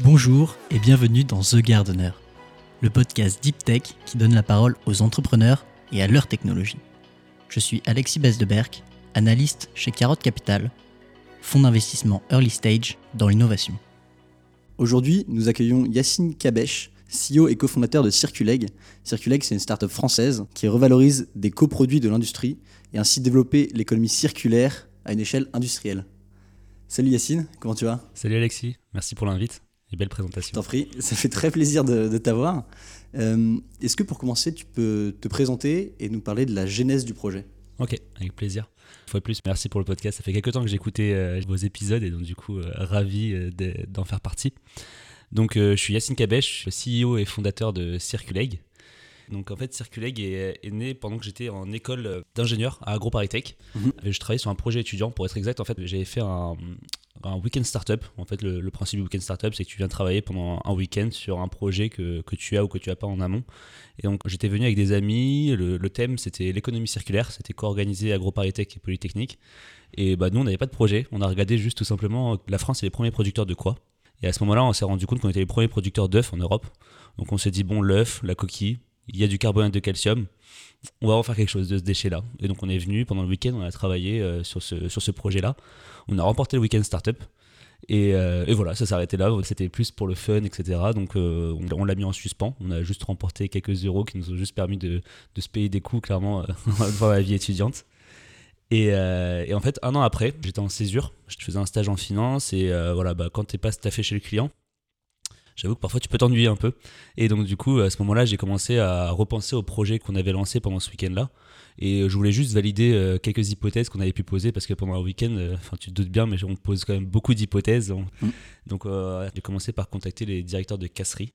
Bonjour et bienvenue dans The Gardener, le podcast Deep Tech qui donne la parole aux entrepreneurs et à leur technologie. Je suis Alexis Besdeberg, analyste chez Carotte Capital, fonds d'investissement early stage dans l'innovation. Aujourd'hui, nous accueillons Yacine Kabesh, CEO et cofondateur de Circuleg. Circuleg, c'est une startup française qui revalorise des coproduits de l'industrie et ainsi développer l'économie circulaire à une échelle industrielle. Salut Yacine, comment tu vas? Salut Alexis, merci pour l'invite et belle présentation. T'en prie, ça fait très plaisir de, t'avoir. Euh, est-ce que pour commencer, tu peux te présenter et nous parler de la genèse du projet? Ok, avec plaisir. Une fois de plus, merci pour le podcast. Ça fait quelques temps que écouté euh, vos épisodes et donc du coup, euh, ravi d'en faire partie. Donc, je suis Yacine Kabesh, CEO et fondateur de Circuleg. Donc en fait, Circuleg est, est né pendant que j'étais en école d'ingénieur à AgroParisTech. Mhm. Je travaillais sur un projet étudiant, pour être exact. En fait, j'avais fait un, un week-end startup. En fait, le, principe du week-end startup, c'est que tu viens travailler pendant un week-end sur un projet que, que, tu as ou que tu as pas en amont. Et donc, j'étais venu avec des amis. Le, thème, c'était l'économie circulaire. C'était co-organisé AgroParisTech et Polytechnique. Et bah, nous, on n'avait pas de projet. On a regardé juste tout simplement la France est les premiers producteurs de quoi? Et à ce moment-là, on s'est rendu compte qu'on était les premiers producteurs d'œufs en Europe. Donc, on s'est dit, bon, l'œuf, la coquille, il y a du carbonate de calcium on va en faire quelque chose de ce déchet-là. Et donc on est venu pendant le week-end, on a travaillé euh, sur ce, sur ce projet-là. On a remporté le week-end startup. Et, euh, et voilà, ça s'arrêtait là. C'était plus pour le fun, etc. Donc euh, on, l'a mis en suspens. On a juste remporté quelques euros qui nous ont juste permis de, de se payer des coûts, clairement, dans la vie étudiante. Et, et, en fait, un an après, j'étais en césure. Je faisais un stage en finance. Et voilà, bah, quand t'es pas staffé chez le client, j'avoue que parfois tu peux t'ennuyer un peu. Et donc du coup, à ce moment-là, j'ai commencé à repenser au projet qu'on avait lancé pendant ce week-end-là. Et je voulais juste valider euh, quelques hypothèses qu'on avait pu poser parce que pendant un week-end, euh, enfin tu te doutes bien, mais on pose quand même beaucoup d'hypothèses. Mm. Donc euh, j'ai commencé par contacter les directeurs de casserie.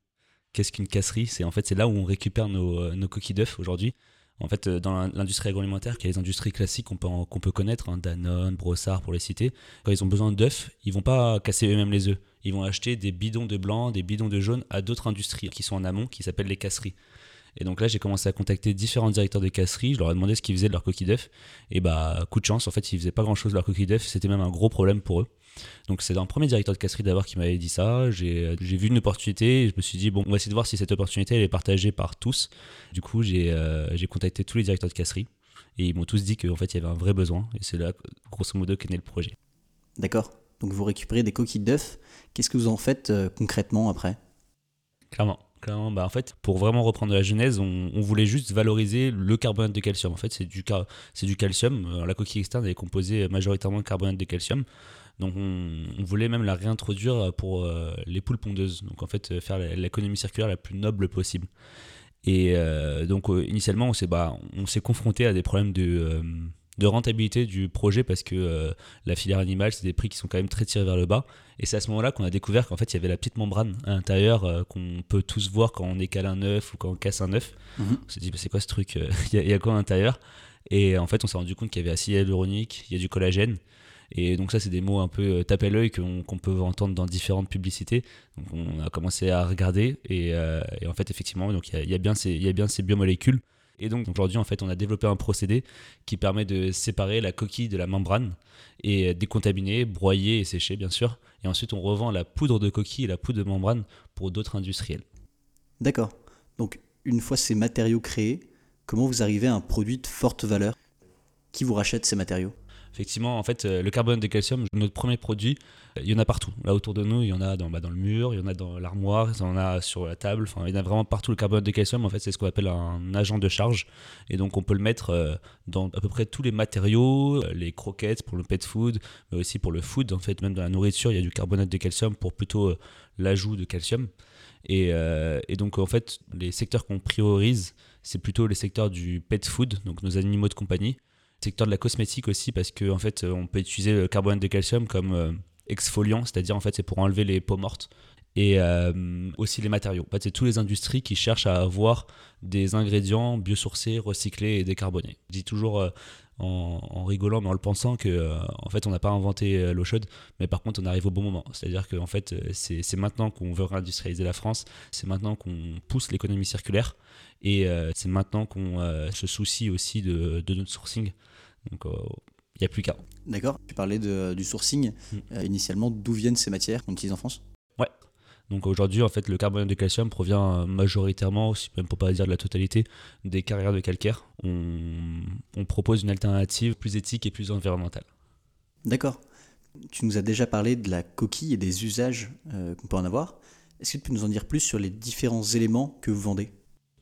Qu'est-ce qu'une casserie? C'est en fait c'est là où on récupère nos, nos coquilles d'œufs aujourd'hui. En fait, dans l'industrie agroalimentaire, qui est les industries classiques qu'on peut, qu'on peut connaître, hein, Danone, Brossard pour les citer, quand ils ont besoin d'œufs, ils vont pas casser eux-mêmes les œufs ils vont acheter des bidons de blanc, des bidons de jaune à d'autres industries qui sont en amont, qui s'appellent les casseries. Et donc là, j'ai commencé à contacter différents directeurs de casseries. Je leur ai demandé ce qu'ils faisaient de leur coquille d'œuf. Et bah, coup de chance, en fait, ils faisaient pas grand chose de leur coquille d'œuf. C'était même un gros problème pour eux. Donc c'est un premier directeur de casserie d'abord qui m'avait dit ça. J'ai vu une opportunité. Je me suis dit, bon, on va essayer de voir si cette opportunité elle est partagée par tous. Du coup, j'ai euh, contacté tous les directeurs de casserie. Et ils m'ont tous dit qu'en fait, il y avait un vrai besoin. Et c'est là, grosso modo, qu'est né le projet. D'accord. Donc vous récupérez des coquilles d'œufs. Qu'est-ce que vous en faites euh, concrètement après? Clairement. Clairement, bah en fait, pour vraiment reprendre la genèse, on, voulait juste valoriser le carbonate de calcium. En fait, c'est du, calcium. Euh, la coquille externe est composée majoritairement de carbonate de calcium. Donc, on, voulait même la réintroduire pour euh, les poules pondeuses. Donc, en fait, faire l'économie circulaire la plus noble possible. Et donc, initialement, on s'est bah, confronté à des problèmes de de rentabilité du projet parce que euh, la filière animale, c'est des prix qui sont quand même très tirés vers le bas. Et c'est à ce moment-là qu'on a découvert qu'en fait, il y avait la petite membrane à l'intérieur euh, qu'on peut tous voir quand on écale un œuf ou quand on casse un œuf. Mhm. On s'est dit, bah, c'est quoi ce truc euh, Il y, a quoi à l'intérieur? Et en fait, on s'est rendu compte qu'il y avait acide hyaluronique, il y a du collagène. Et donc ça, c'est des mots un peu tape à l'œil qu'on peut entendre dans différentes publicités. Donc on a commencé à regarder et, en fait, effectivement, donc il y, a, bien ces, il y a bien ces biomolécules et donc aujourd'hui, en fait, on a développé un procédé qui permet de séparer la coquille de la membrane et décontaminer, broyer et sécher, bien sûr. Et ensuite, on revend la poudre de coquille et la poudre de membrane pour d'autres industriels. D'accord. Donc, une fois ces matériaux créés, comment vous arrivez à un produit de forte valeur Qui vous rachète ces matériaux? Effectivement, en fait, euh, le carbone de calcium, notre premier produit, euh, il y en a partout. Là autour de nous, il y en a dans, bah, dans le mur, il y en a dans l'armoire, il y en a sur la table. Enfin, il y en a vraiment partout. Le carbone de calcium, en fait, c'est ce qu'on appelle un agent de charge. Et donc, on peut le mettre euh, dans à peu près tous les matériaux, les croquettes pour le pet food, mais aussi pour le food. En fait, même dans la nourriture, il y a du carbonate de calcium pour plutôt l'ajout de calcium. Et, donc, en fait, les secteurs qu'on priorise, c'est plutôt les secteurs du pet food, donc nos animaux de compagnie secteur de la cosmétique aussi parce qu'en en fait on peut utiliser le carbonate de calcium comme euh, exfoliant, c'est-à-dire en fait c'est pour enlever les peaux mortes et euh, aussi les matériaux. En fait, c'est toutes les industries qui cherchent à avoir des ingrédients biosourcés, recyclés et décarbonés. Je dis toujours euh, en, rigolant, mais en le pensant que en fait, on n'a pas inventé l'eau chaude, mais par contre, on arrive au bon moment. C'est-à-dire que en fait, c'est maintenant qu'on veut réindustrialiser la France, c'est maintenant qu'on pousse l'économie circulaire, et c'est maintenant qu'on se soucie aussi de, de notre sourcing. Donc, il euh, n'y a plus qu'à. D'accord. Tu parlais de, du sourcing. Euh, initialement, d'où viennent ces matières qu'on utilise en France? Donc aujourd'hui, en fait, le carbonate de calcium provient majoritairement, aussi même pour pas dire de la totalité, des carrières de calcaire. On, on propose une alternative plus éthique et plus environnementale. D'accord. Tu nous as déjà parlé de la coquille et des usages euh, qu'on peut en avoir. Est-ce que tu peux nous en dire plus sur les différents éléments que vous vendez?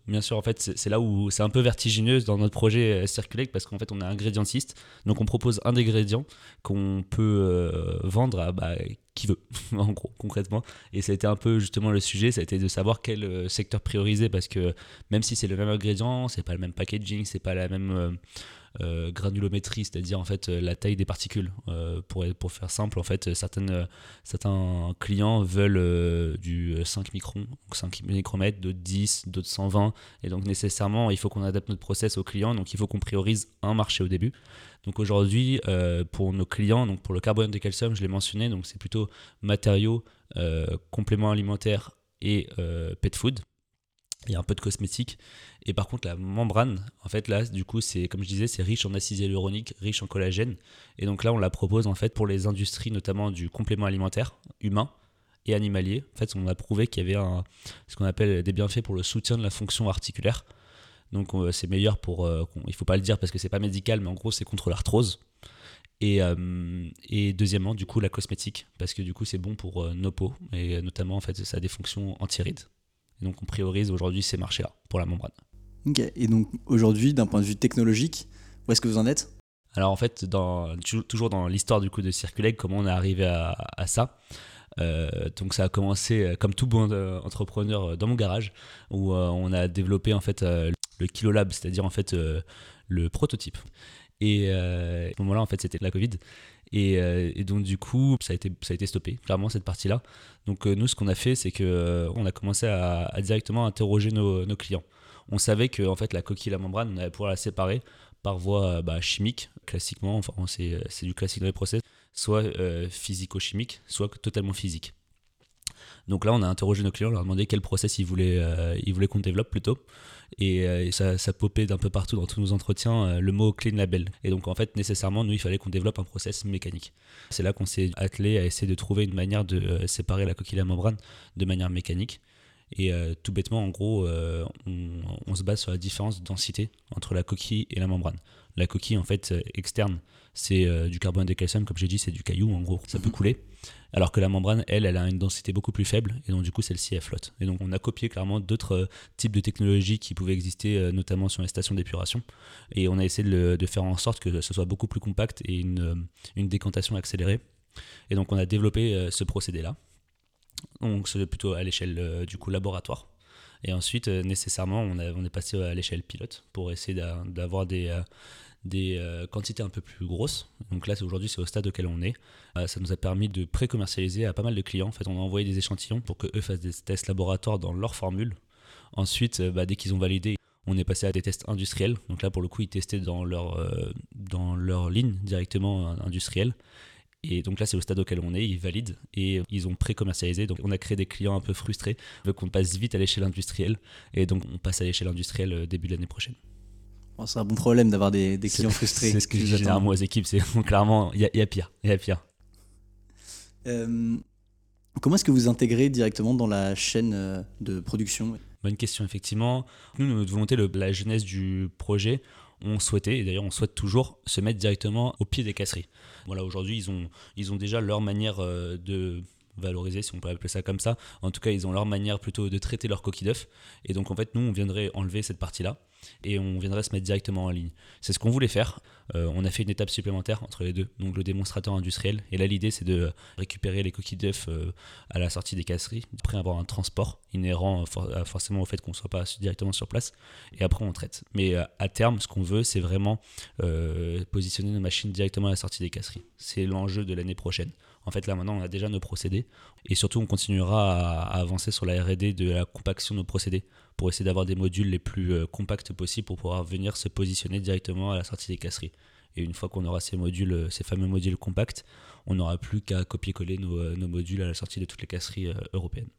Bien sûr, en fait, c'est là où c'est un peu vertigineux dans notre projet euh, Circulate parce qu'en fait, on est ingrédientiste. Donc, on propose un ingrédient qu'on peut euh, vendre à bah, qui veut, en gros, concrètement. Et ça a été un peu justement le sujet, ça a été de savoir quel secteur prioriser parce que même si c'est le même ingrédient, c'est pas le même packaging, c'est pas la même euh, granulométrie, c'est-à-dire en fait euh, la taille des particules. Euh, pour, pour faire simple, en fait, certaines, certains clients veulent du 5 microns, 5 micromètres, d'autres 10, d'autres 120. Et donc nécessairement, il faut qu'on adapte notre process aux clients. Donc il faut qu'on priorise un marché au début. Donc aujourd'hui, pour nos clients, donc pour le carbone de calcium, je l'ai mentionné, donc c'est plutôt matériaux, compléments alimentaires et pet food il y a un peu de cosmétique. Et par contre, la membrane, en fait, là, du coup, c'est comme je disais, c'est riche en acide hyaluronique, riche en collagène. Et donc là, on la propose en fait pour les industries, notamment du complément alimentaire humain et animalier. En fait, on a prouvé qu'il y avait ce qu'on appelle des bienfaits pour le soutien de la fonction articulaire. Donc c'est meilleur pour, euh, il faut pas le dire parce que c'est pas médical, mais en gros, c'est contre l'arthrose. Et, euh, deuxièmement, du coup, la cosmétique, parce que du coup, c'est bon pour euh, nos peaux, et notamment, en fait, ça a des fonctions anti-rides. Et donc on priorise aujourd'hui ces marchés-là pour la membrane. Ok, et donc aujourd'hui, d'un point de vue technologique, où est-ce que vous en êtes? Alors en fait, dans, toujours dans l'histoire du coup de Circuleg, comment on est arrivé à, ça euh, donc ça a commencé euh, comme tout bon euh, entrepreneur dans mon garage où on a développé en fait le Kilolab, c'est-à-dire en fait le prototype. Et à ce moment-là, en fait, c'était la Covid. Euh, et, donc du coup, ça a été, ça a été stoppé, clairement, cette partie-là. Donc euh, nous, ce qu'on a fait, c'est qu'on euh, on a commencé à, directement interroger nos, clients. On savait que en fait, la coquille et la membrane, on allait pouvoir la séparer par voie bah, chimique, classiquement, enfin c'est du classique dans les process, soit physico-chimique, soit totalement physique. Donc là, on a interrogé nos clients, on leur a demandé quel process ils voulaient, voulaient qu'on développe plutôt. Euh, et, ça, ça popait d'un peu partout dans tous nos entretiens euh, le mot clean label. Et donc en fait nécessairement nous il fallait qu'on développe un process mécanique. C'est là qu'on s'est attelé à essayer de trouver une manière de euh, séparer la coquille et la membrane de manière mécanique. Et tout bêtement, en gros, on, se base sur la différence de densité entre la coquille et la membrane. La coquille, en fait, externe, c'est du carbone de calcium, comme j'ai dit, c'est du caillou, en gros, ça peut couler alors que la membrane, elle, elle a une densité beaucoup plus faible, et donc du coup celle-ci, elle flotte. Et donc on a copié clairement d'autres euh, types de technologies qui pouvaient exister, euh, notamment sur les stations d'épuration, et on a essayé de, faire en sorte que ce soit beaucoup plus compact et une, euh, une décantation accélérée. Et donc on a développé ce procédé-là. Donc plutôt à l'échelle du coup laboratoire. Et ensuite, nécessairement, on, on est passé à l'échelle pilote pour essayer d'avoir des, des euh, quantités un peu plus grosses. Donc là, aujourd'hui, c'est au stade auquel on est. Euh, ça nous a permis de pré-commercialiser à pas mal de clients. En fait, on a envoyé des échantillons pour qu'eux fassent des tests laboratoires dans leur formule. Ensuite, euh, bah, dès qu'ils ont validé, on est passé à des tests industriels. Donc là, pour le coup, ils testaient dans leur, dans leur ligne directement industrielle. Et donc là, c'est au stade auquel on est, ils valident et ils ont pré-commercialisé. Donc on a créé des clients un peu frustrés, veut qu'on passe vite à l'échelle industrielle. Et donc on passe à l'échelle industrielle début de l'année prochaine c'est un bon problème d'avoir des, clients frustrés. C'est ce que je dis à moi aux équipes, c'est clairement, il y, a pire. Y a pire. Euh, comment est-ce que vous intégrez directement dans la chaîne euh, de production? Bonne question, effectivement. Nous, notre volonté, la jeunesse du projet, on souhaitait, et d'ailleurs on souhaite toujours, se mettre directement au pied des casseries. Voilà, aujourd'hui, ils ont, ils ont déjà leur manière euh, de valoriser, si on peut appeler ça comme ça. En tout cas, ils ont leur manière plutôt de traiter leur coquille d'œuf. Et donc, en fait, nous, on viendrait enlever cette partie-là et on viendrait se mettre directement en ligne. C'est ce qu'on voulait faire. Euh, on a fait une étape supplémentaire entre les deux, donc le démonstrateur industriel. Et là, l'idée, c'est de récupérer les coquilles d'œufs euh, à la sortie des casseries, après avoir un transport inhérent euh, forcément au fait qu'on ne soit pas directement sur place. Et après, on traite. Mais à terme, ce qu'on veut, c'est vraiment positionner nos machines directement à la sortie des casseries. C'est l'enjeu de l'année prochaine. En fait, là maintenant, on a déjà nos procédés et surtout, on continuera à, avancer sur la RD de la compaction de nos procédés pour essayer d'avoir des modules les plus euh, compacts possibles pour pouvoir venir se positionner directement à la sortie des casseries. Et une fois qu'on aura ces modules, euh, ces fameux modules compacts, on n'aura plus qu'à copier-coller nos, euh, modules à la sortie de toutes les casseries européennes.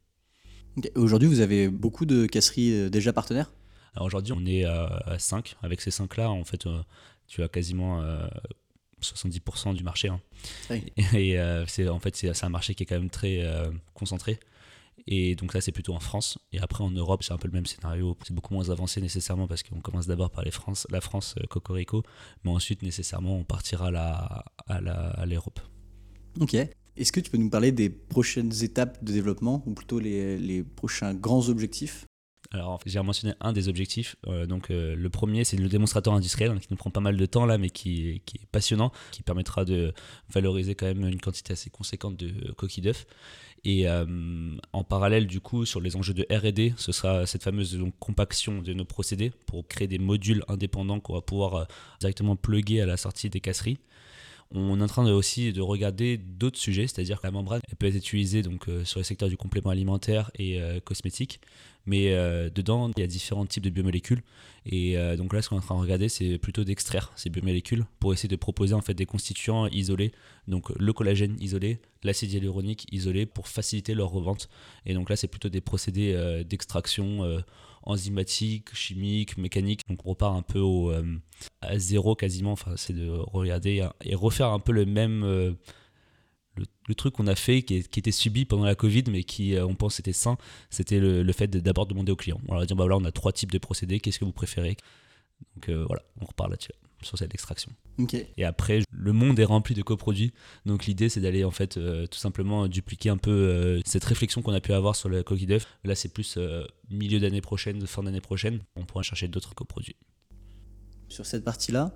Aujourd'hui, vous avez beaucoup de casseries déjà partenaires? Alors aujourd'hui, on est à 5. Avec ces 5-là, en fait, tu as quasiment 70% du marché. Hein. Et, euh, c'est en fait c'est un marché qui est quand même très euh, concentré. Et donc là, c'est plutôt en France. Et après, en Europe, c'est un peu le même scénario. C'est beaucoup moins avancé nécessairement parce qu'on commence d'abord par les France, la France, euh, Cocorico, mais ensuite, nécessairement, on partira à l'Europe. À la, à ok. Est-ce que tu peux nous parler des prochaines étapes de développement, ou plutôt les, les prochains grands objectifs? Alors, j'ai mentionné un des objectifs. Euh, donc, euh, le premier, c'est le démonstrateur industriel, hein, qui nous prend pas mal de temps là, mais qui, est passionnant, qui permettra de valoriser quand même une quantité assez conséquente de coquilles d'œufs. Et euh, en parallèle, du coup, sur les enjeux de RD, ce sera cette fameuse compaction de nos procédés pour créer des modules indépendants qu'on va pouvoir directement plugger à la sortie des casseries. On est en train aussi de regarder d'autres sujets, c'est-à-dire que la membrane peut être utilisée donc, sur le secteur du complément alimentaire et cosmétique, mais euh, dedans, il y a différents types de biomolécules. Et euh, donc là, ce qu'on est en train de regarder, c'est plutôt d'extraire ces biomolécules pour essayer de proposer en fait des constituants isolés. Donc le collagène isolé, l'acide hyaluronique isolé pour faciliter leur revente. Et donc là, c'est plutôt des procédés euh, d'extraction enzymatiques, chimiques, mécaniques. Donc on repart un peu au, à zéro quasiment. Enfin, c'est de regarder et refaire un peu le même le, truc qu'on a fait, qui, était subi pendant la Covid, mais qui, euh, on pense, était sain, c'était le, fait d'abord demander aux clients. On leur dire, bah voilà, on a trois types de procédés, qu'est-ce que vous préférez? Donc euh, voilà, on repart là-dessus, sur cette extraction. Et après, le monde est rempli de coproduits, donc l'idée c'est d'aller en fait euh, tout simplement dupliquer un peu cette réflexion qu'on a pu avoir sur la coquille d'œuf. Là, c'est plus milieu d'année prochaine, fin d'année prochaine, on pourra chercher d'autres coproduits. Sur cette partie-là,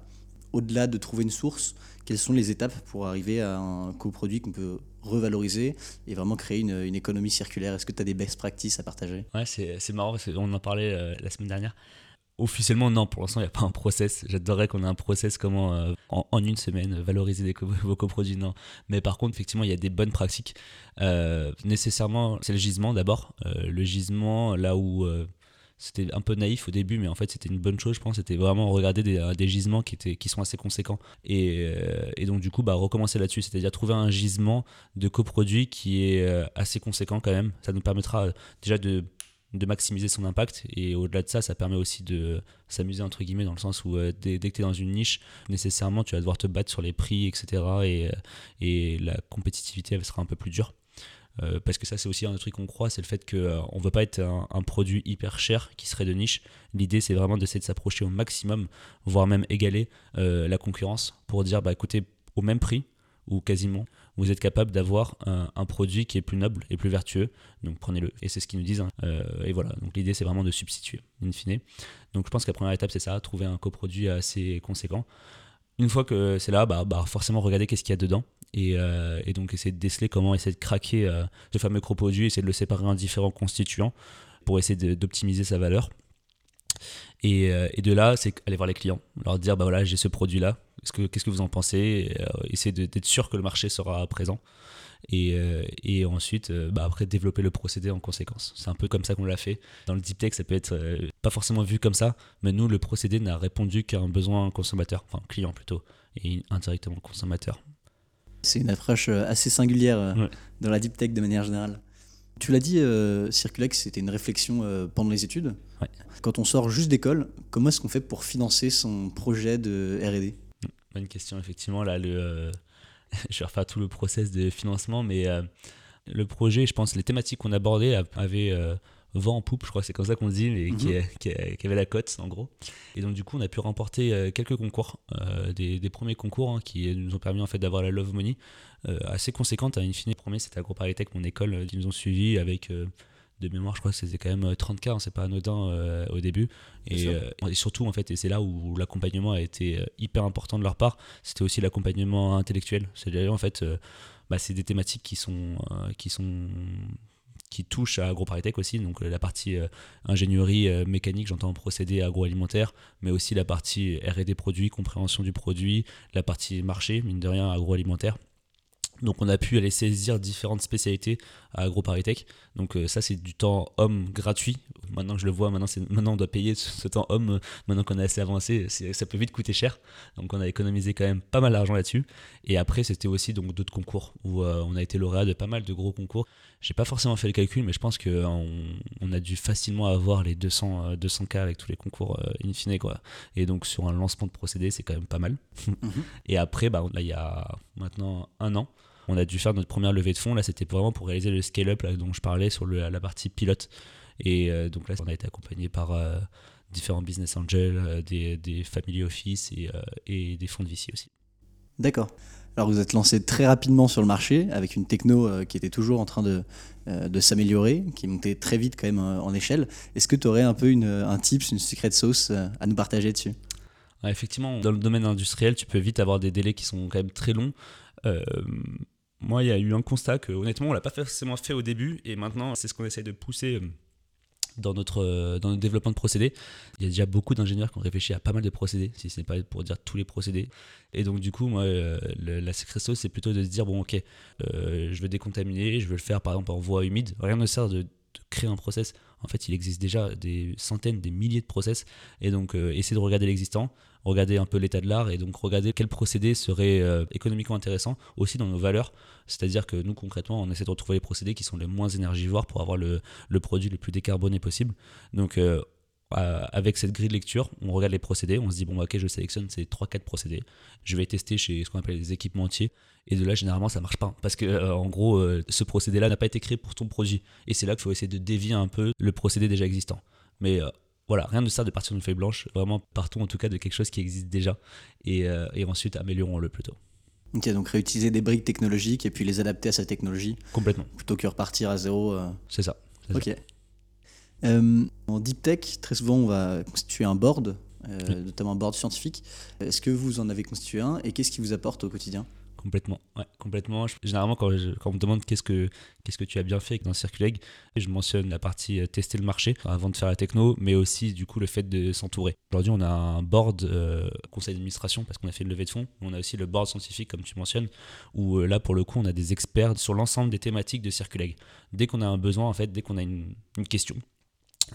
au-delà de trouver une source, quelles sont les étapes pour arriver à un coproduit qu'on peut revaloriser et vraiment créer une, économie circulaire? Est-ce que tu as des best practices à partager? Ouais, c'est marrant parce qu'on en parlait euh, la semaine dernière. Officiellement, non, pour l'instant, il n'y a pas un process. J'adorerais qu'on ait un process comment, euh, en, une semaine, valoriser des vos coproduits. Non. Mais par contre, effectivement, il y a des bonnes pratiques. Euh, nécessairement, c'est le gisement d'abord. le gisement, là où c'était un peu naïf au début, mais en fait c'était une bonne chose, je pense. C'était vraiment regarder des, gisements qui, sont assez conséquents. Et, euh, donc du coup, bah, recommencer là-dessus, c'est-à-dire trouver un gisement de coproduits qui est euh, assez conséquent quand même. Ça nous permettra euh, déjà de, de maximiser son impact. Et au-delà de ça, ça permet aussi de s'amuser, entre guillemets, dans le sens où dès, que tu es dans une niche, nécessairement, tu vas devoir te battre sur les prix, etc. Et, et la compétitivité elle sera un peu plus dure. Euh, parce que ça, c'est aussi un truc qu'on croit, c'est le fait qu'on euh, ne veut pas être un, produit hyper cher qui serait de niche. L'idée, c'est vraiment d'essayer de s'approcher au maximum, voire même égaler euh, la concurrence pour dire, bah, écoutez, au même prix, ou quasiment, vous êtes capable d'avoir un, produit qui est plus noble et plus vertueux. Donc prenez-le. Et c'est ce qu'ils nous disent. Hein. et voilà. Donc l'idée, c'est vraiment de substituer, in fine. Donc je pense que la première étape, c'est ça, trouver un coproduit assez conséquent. Une fois que c'est là, bah, bah forcément regarder qu'est-ce qu'il y a dedans euh, et, donc essayer de déceler comment essayer de craquer euh, ce fameux coproduit, essayer de le séparer en différents constituants pour essayer d'optimiser sa valeur. Euh, et, de là, c'est aller voir les clients, leur dire bah voilà, j'ai ce qu'est-ce que vous en pensez? Essayer d'être sûr que le marché sera présent. Et, ensuite, bah après, développer le procédé en conséquence. C'est un peu comme ça qu'on l'a fait. Dans le deep tech, ça peut être pas forcément vu comme ça, mais nous, le procédé n'a répondu qu'à un besoin consommateur, enfin client plutôt, et indirectement consommateur. C'est une approche euh, assez singulière euh, dans la deep tech de manière générale. Tu l'as dit, euh, Circulex, c'était une réflexion euh, pendant les études. Quand on sort juste d'école, comment est-ce qu'on fait pour financer son projet de R&D Bonne question, effectivement. Là, le, je vais refaire tout le process de financement, mais le projet, je pense, les thématiques qu'on abordait avaient vent en poupe, je crois que c'est comme ça qu'on dit, mais qui, mhm. qui, avait la cote en gros. Et donc du coup, on a pu remporter euh, quelques concours, euh, des, premiers concours hein, qui nous ont permis en fait d'avoir la Love Money euh, assez conséquente. À une fine, premier, c'était AgroParisTech, mon école, qui nous ont suivis avec de mémoire, je crois que c'était quand même 30K, hein, c'est pas anodin au début. Et, et, surtout, en fait, et c'est là où l'accompagnement a été hyper important de leur part, c'était aussi l'accompagnement intellectuel. C'est-à-dire, en fait, bah, c'est des thématiques qui sont, qui sont qui touche à AgroParisTech aussi, donc euh, la partie euh, ingénierie euh, mécanique, j'entends procédé agroalimentaire, mais aussi la partie R&D produit, compréhension du produit, la partie marché, mine de rien, agroalimentaire. Donc on a pu aller saisir différentes spécialités à AgroParisTech. Donc ça c'est du temps homme gratuit. Maintenant que je le vois, maintenant, maintenant on doit payer ce, temps homme. Maintenant qu'on est assez avancé, ça peut vite coûter cher. Donc on a économisé quand même pas mal d'argent là-dessus. Et après c'était aussi donc d'autres concours où on a été lauréat de pas mal de gros concours. J'ai pas forcément fait le calcul, mais je pense qu'on on a dû facilement avoir les 200, 200 euh, k avec tous les concours euh, in fine. Quoi. Et donc sur un lancement de procédé, c'est quand même pas mal. Mhm. Et après, bah, là, il y a maintenant un an, On a dû faire notre première levée de fonds. Là, c'était vraiment pour réaliser le scale-up dont je parlais sur la partie pilote. Et donc là, on a été accompagné par différents business angels, des, des family office et, et des fonds de VC aussi. D'accord. Alors vous êtes lancé très rapidement sur le marché avec une techno euh, qui était toujours en train de, euh, de s'améliorer, qui montait très vite quand même euh, en échelle. Est-ce que tu aurais un peu une, un tips, une secret sauce à nous partager dessus? Effectivement, dans le domaine industriel, tu peux vite avoir des délais qui sont quand même très longs. Moi, il y a eu un constat que honnêtement, on l'a pas forcément fait au début et maintenant, c'est ce qu'on essaie de pousser dans notre, euh, dans développement de procédés. Il y a déjà beaucoup d'ingénieurs qui ont réfléchi à pas mal de procédés, si ce n'est pas pour dire tous les procédés. Et donc, du coup, moi, euh, la secret c'est plutôt de se dire bon, ok, euh, je veux décontaminer, je veux le faire par exemple en voie humide. Rien ne sert de, créer un process. En fait, il existe déjà des centaines, des milliers de process. Et donc, essayer de regarder l'existant, regarder un peu l'état de l'art et donc regarder quel procédé serait euh, économiquement intéressant aussi dans nos valeurs. C'est-à-dire que nous, concrètement, on essaie de retrouver les procédés qui sont les moins énergivores pour avoir le, le produit le plus décarboné possible. Donc, euh, avec cette grille de lecture, on regarde les procédés, on se dit, bon, bah, ok, je sélectionne ces 3-4 procédés, je vais tester chez ce qu'on appelle les équipementiers, et de là, généralement, ça marche pas, parce que, euh, en gros, ce procédé-là n'a pas été créé pour ton produit, et c'est là qu'il faut essayer de dévier un peu le procédé déjà existant. Mais voilà, rien ne sert de partir d'une feuille blanche. Vraiment, partons en tout cas de quelque chose qui existe déjà et, euh, ensuite améliorons-le plutôt. Ok, donc réutiliser des briques technologiques et puis les adapter à sa technologie. Complètement. Plutôt que repartir à zéro. Euh. C'est ça. Ok. Euh, en deep tech, très souvent, on va constituer un board, notamment un board scientifique. Est-ce que vous en avez constitué un et qu'est-ce qui vous apporte au quotidien? Complètement, ouais, complètement. Généralement, quand, quand on me demande qu'est-ce que, qu'est-ce que tu as bien fait dans Circuleg, je mentionne la partie euh, tester le marché avant de faire la techno, mais aussi du coup le fait de s'entourer. Aujourd'hui, on a un board euh, conseil d'administration parce qu'on a fait une levée de fonds. On a aussi le board scientifique, comme tu mentionnes, où euh, là, pour le coup, on a des experts sur l'ensemble des thématiques de Circuleg. Dès qu'on a un besoin, en fait, dès qu'on a une, une question,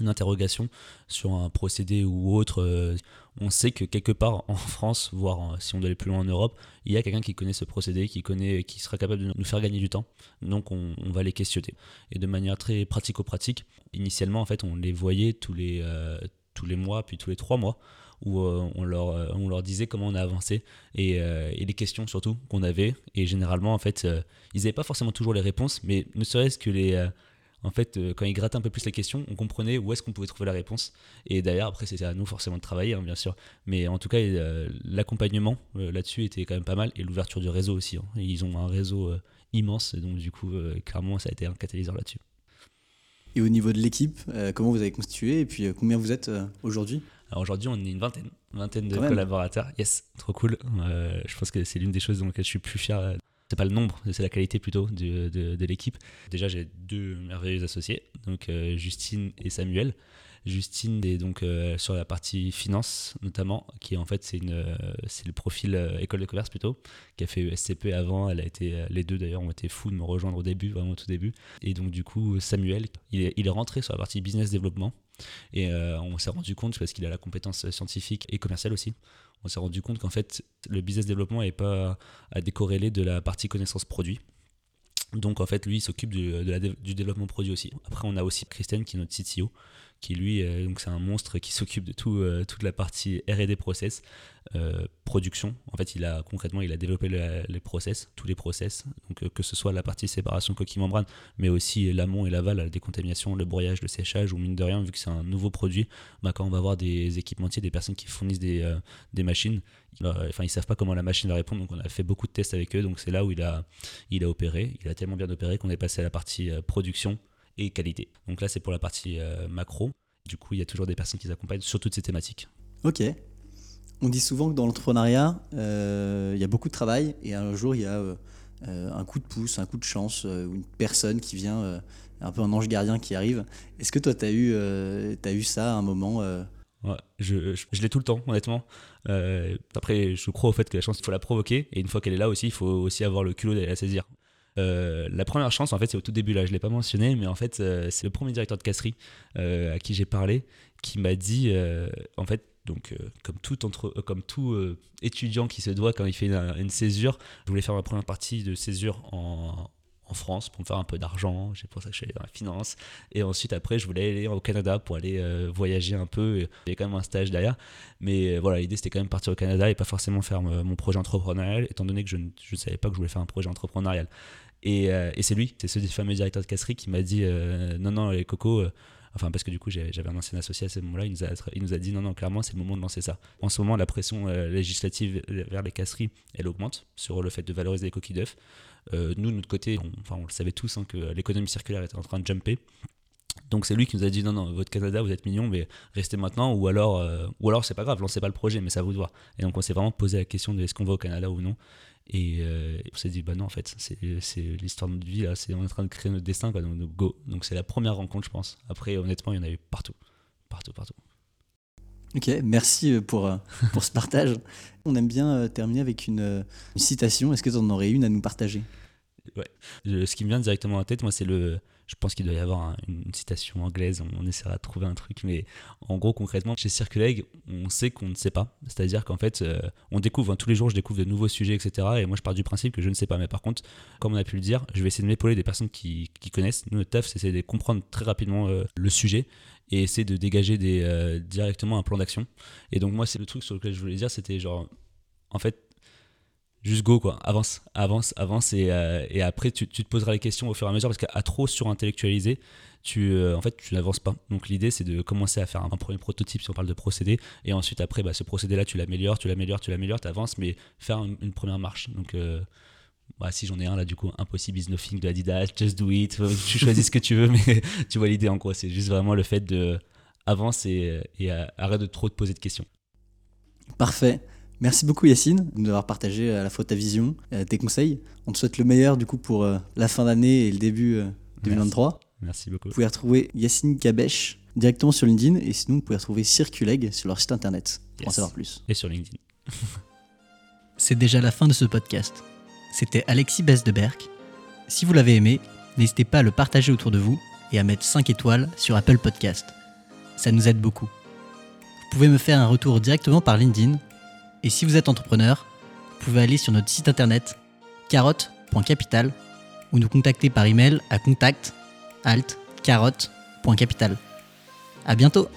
une interrogation sur un procédé ou autre, euh, on sait que quelque part en France, voire si on doit aller plus loin en Europe, il y a quelqu'un qui connaît ce procédé, qui connaît, qui sera capable de nous faire gagner du temps. Donc on, va les questionner. Et de manière très pratico-pratique, initialement en fait on les voyait tous les, euh, tous les mois, puis tous les trois mois, où euh, on, leur, on leur disait comment on a avancé et, et les questions surtout qu'on avait. Et généralement en fait, ils n'avaient pas forcément toujours les réponses, mais ne serait-ce que les en fait, euh, quand il grattait un peu plus les questions, on comprenait où est-ce qu'on pouvait trouver la réponse. Et d'ailleurs, après, c'était à nous forcément de travailler, hein, bien sûr. Mais en tout cas, euh, l'accompagnement euh, là-dessus était quand même pas mal. Et l'ouverture du réseau aussi. Hein. Ils ont un réseau immense. Et donc, du coup, clairement, ça a été un catalyseur là-dessus. Et au niveau de l'équipe, comment vous avez constitué Et puis, combien vous êtes aujourd'hui? Alors aujourd'hui, on est une vingtaine, vingtaine de collaborateurs. Yes, trop cool. je pense que c'est l'une des choses dont je suis plus fier c'est pas le nombre, c'est la qualité plutôt de, l'équipe. Déjà, j'ai deux merveilleux associés, donc euh, Justine et Samuel. Justine est donc euh, sur la partie finance notamment, qui en fait c'est euh, le profil école de commerce plutôt, qui a fait SCP avant. Elle a été les deux d'ailleurs ont été fous de me rejoindre au début, vraiment au tout début. Et donc du coup Samuel, il est, rentré sur la partie business développement et on s'est rendu compte parce qu'il a la compétence scientifique et commerciale aussi on s'est rendu compte qu'en fait, le business développement n'est pas à décorréler de la partie connaissance produit. Donc en fait, lui, il s'occupe du, du développement produit aussi. Après, on a aussi Christian qui est notre CTO, qui lui, euh, donc c'est un monstre qui s'occupe de tout, euh, toute la partie R&D process, euh, production. En fait, il a concrètement, il a développé les process, tous les process, donc que ce soit la partie séparation coquille membrane, mais aussi l'amont et l'aval, la décontamination, le broyage, le séchage, ou mine de rien, vu que c'est un nouveau produit, bah, quand on va avoir des équipementiers, des personnes qui fournissent des, des machines, enfin ils savent pas comment la machine va répondre, donc on a fait beaucoup de tests avec eux, donc c'est là où il a, il a opéré, il a tellement bien opéré qu'on est passé à la partie production et qualité. Donc là, c'est pour la partie euh, macro. Du coup, il y a toujours des personnes qui accompagnent sur toutes ces thématiques. Ok. On dit souvent que dans l'entrepreneuriat, euh, il y a beaucoup de travail et un jour, il y a euh, un coup de pouce, un coup de chance, une personne qui vient, un peu un ange gardien qui arrive. Est-ce que toi, tu as, eu, as eu ça à un moment Ouais, je, je, l'ai tout le temps, honnêtement. après, je crois au fait que la chance, il faut la provoquer. Et une fois qu'elle est là aussi, il faut aussi avoir le culot d'aller la saisir. Euh, la première chance, en fait, c'est au tout début, là, je ne l'ai pas mentionné, mais en fait, euh, c'est le premier directeur de casserie euh, à qui j'ai parlé qui m'a dit, en fait, donc, comme tout, entre, comme tout étudiant qui se doit quand il fait une, césure, je voulais faire ma première partie de césure en, en France pour me faire un peu d'argent. C'est pour ça que je suis allé dans la finance. Et ensuite, après, je voulais aller au Canada pour aller euh, voyager un peu. Il y avait quand même un stage derrière. Mais euh, voilà, l'idée, c'était quand même partir au Canada et pas forcément faire mon projet entrepreneurial, étant donné que je ne, savais pas que je voulais faire un projet entrepreneurial. Et, et c'est lui, c'est ce fameux directeur de casserie qui m'a dit Non, non, les cocos Enfin, parce que du coup, j'avais un ancien associé à ce moment-là, il, il, nous a dit non, non, clairement, c'est le moment de lancer ça. En ce moment, la pression euh, législative vers les casseries, elle augmente sur le fait de valoriser les coquilles d'œufs. Euh, nous, de notre côté, on, enfin, on le savait tous hein, que l'économie circulaire était en train de jumper. Donc c'est lui qui nous a dit non non votre Canada vous êtes mignon mais restez maintenant ou alors euh, ou alors c'est pas grave lancez pas le projet mais ça vous voir et donc on s'est vraiment posé la question de est-ce qu'on va au Canada ou non et euh, on s'est dit, bah non, en fait, c'est l'histoire de notre vie, là, c'est on est en train de créer notre destin, quoi, donc go. Donc c'est la première rencontre, je pense. Après, honnêtement, il y en a eu partout. Partout, partout. Ok, merci euh, pour, euh, pour ce partage. On aime bien terminer avec une, une citation. Est-ce que tu en aurais une à nous partager? Ouais. Ce qui me vient directement en tête, moi, c'est le je pense qu'il doit y avoir une citation anglaise, on, essaiera de trouver un truc, mais en gros, concrètement, chez Circuleg, on sait qu'on ne sait pas. C'est-à-dire qu'en fait, euh, on découvre, hein, tous les jours, je découvre de nouveaux sujets, etc. Et moi, je pars du principe que je ne sais pas. Mais par contre, comme on a pu le dire, je vais essayer de m'épauler des personnes qui, connaissent. Nous, notre taf, c'est de comprendre très rapidement euh, le sujet et essayer de dégager euh, directement un plan d'action. Et donc, moi, c'est le truc sur lequel je voulais dire, c'était genre, en fait, juste go quoi, avance, avance, avance et, euh, après tu, te poseras les questions au fur et à mesure parce qu'à trop surintellectualiser, tu euh, en fait tu n'avances pas. Donc l'idée c'est de commencer à faire un, premier prototype si on parle de procédé et ensuite après bah, ce procédé là tu l'améliores, tu l'améliores, tu l'améliores, tu avances mais faire une, première marche. Donc euh, bah, si j'en ai un là du coup impossible is nothing de Adidas, just do it, tu choisis ce que tu veux mais tu vois l'idée en quoi c'est juste vraiment le fait de avance et, et arrête de trop te poser de questions. Parfait. Merci beaucoup Yacine de nous avoir partagé à la fois ta vision, euh, tes conseils. On te souhaite le meilleur du coup pour euh, la fin d'année et le début 2023. Euh, Merci. beaucoup. Vous pouvez retrouver Yacine Kabesh directement sur LinkedIn et sinon vous pouvez retrouver Circuleg sur leur site internet pour en savoir plus. Et sur LinkedIn. C'est déjà la fin de ce podcast. C'était Alexis Besdeberg. Si vous l'avez aimé, n'hésitez pas à le partager autour de vous et à mettre 5 étoiles sur Apple Podcast. Ça nous aide beaucoup. Vous pouvez me faire un retour directement par LinkedIn et si vous êtes entrepreneur, vous pouvez aller sur notre site internet carotte.capital ou nous contacter par email à contact alt carotte.capital. À bientôt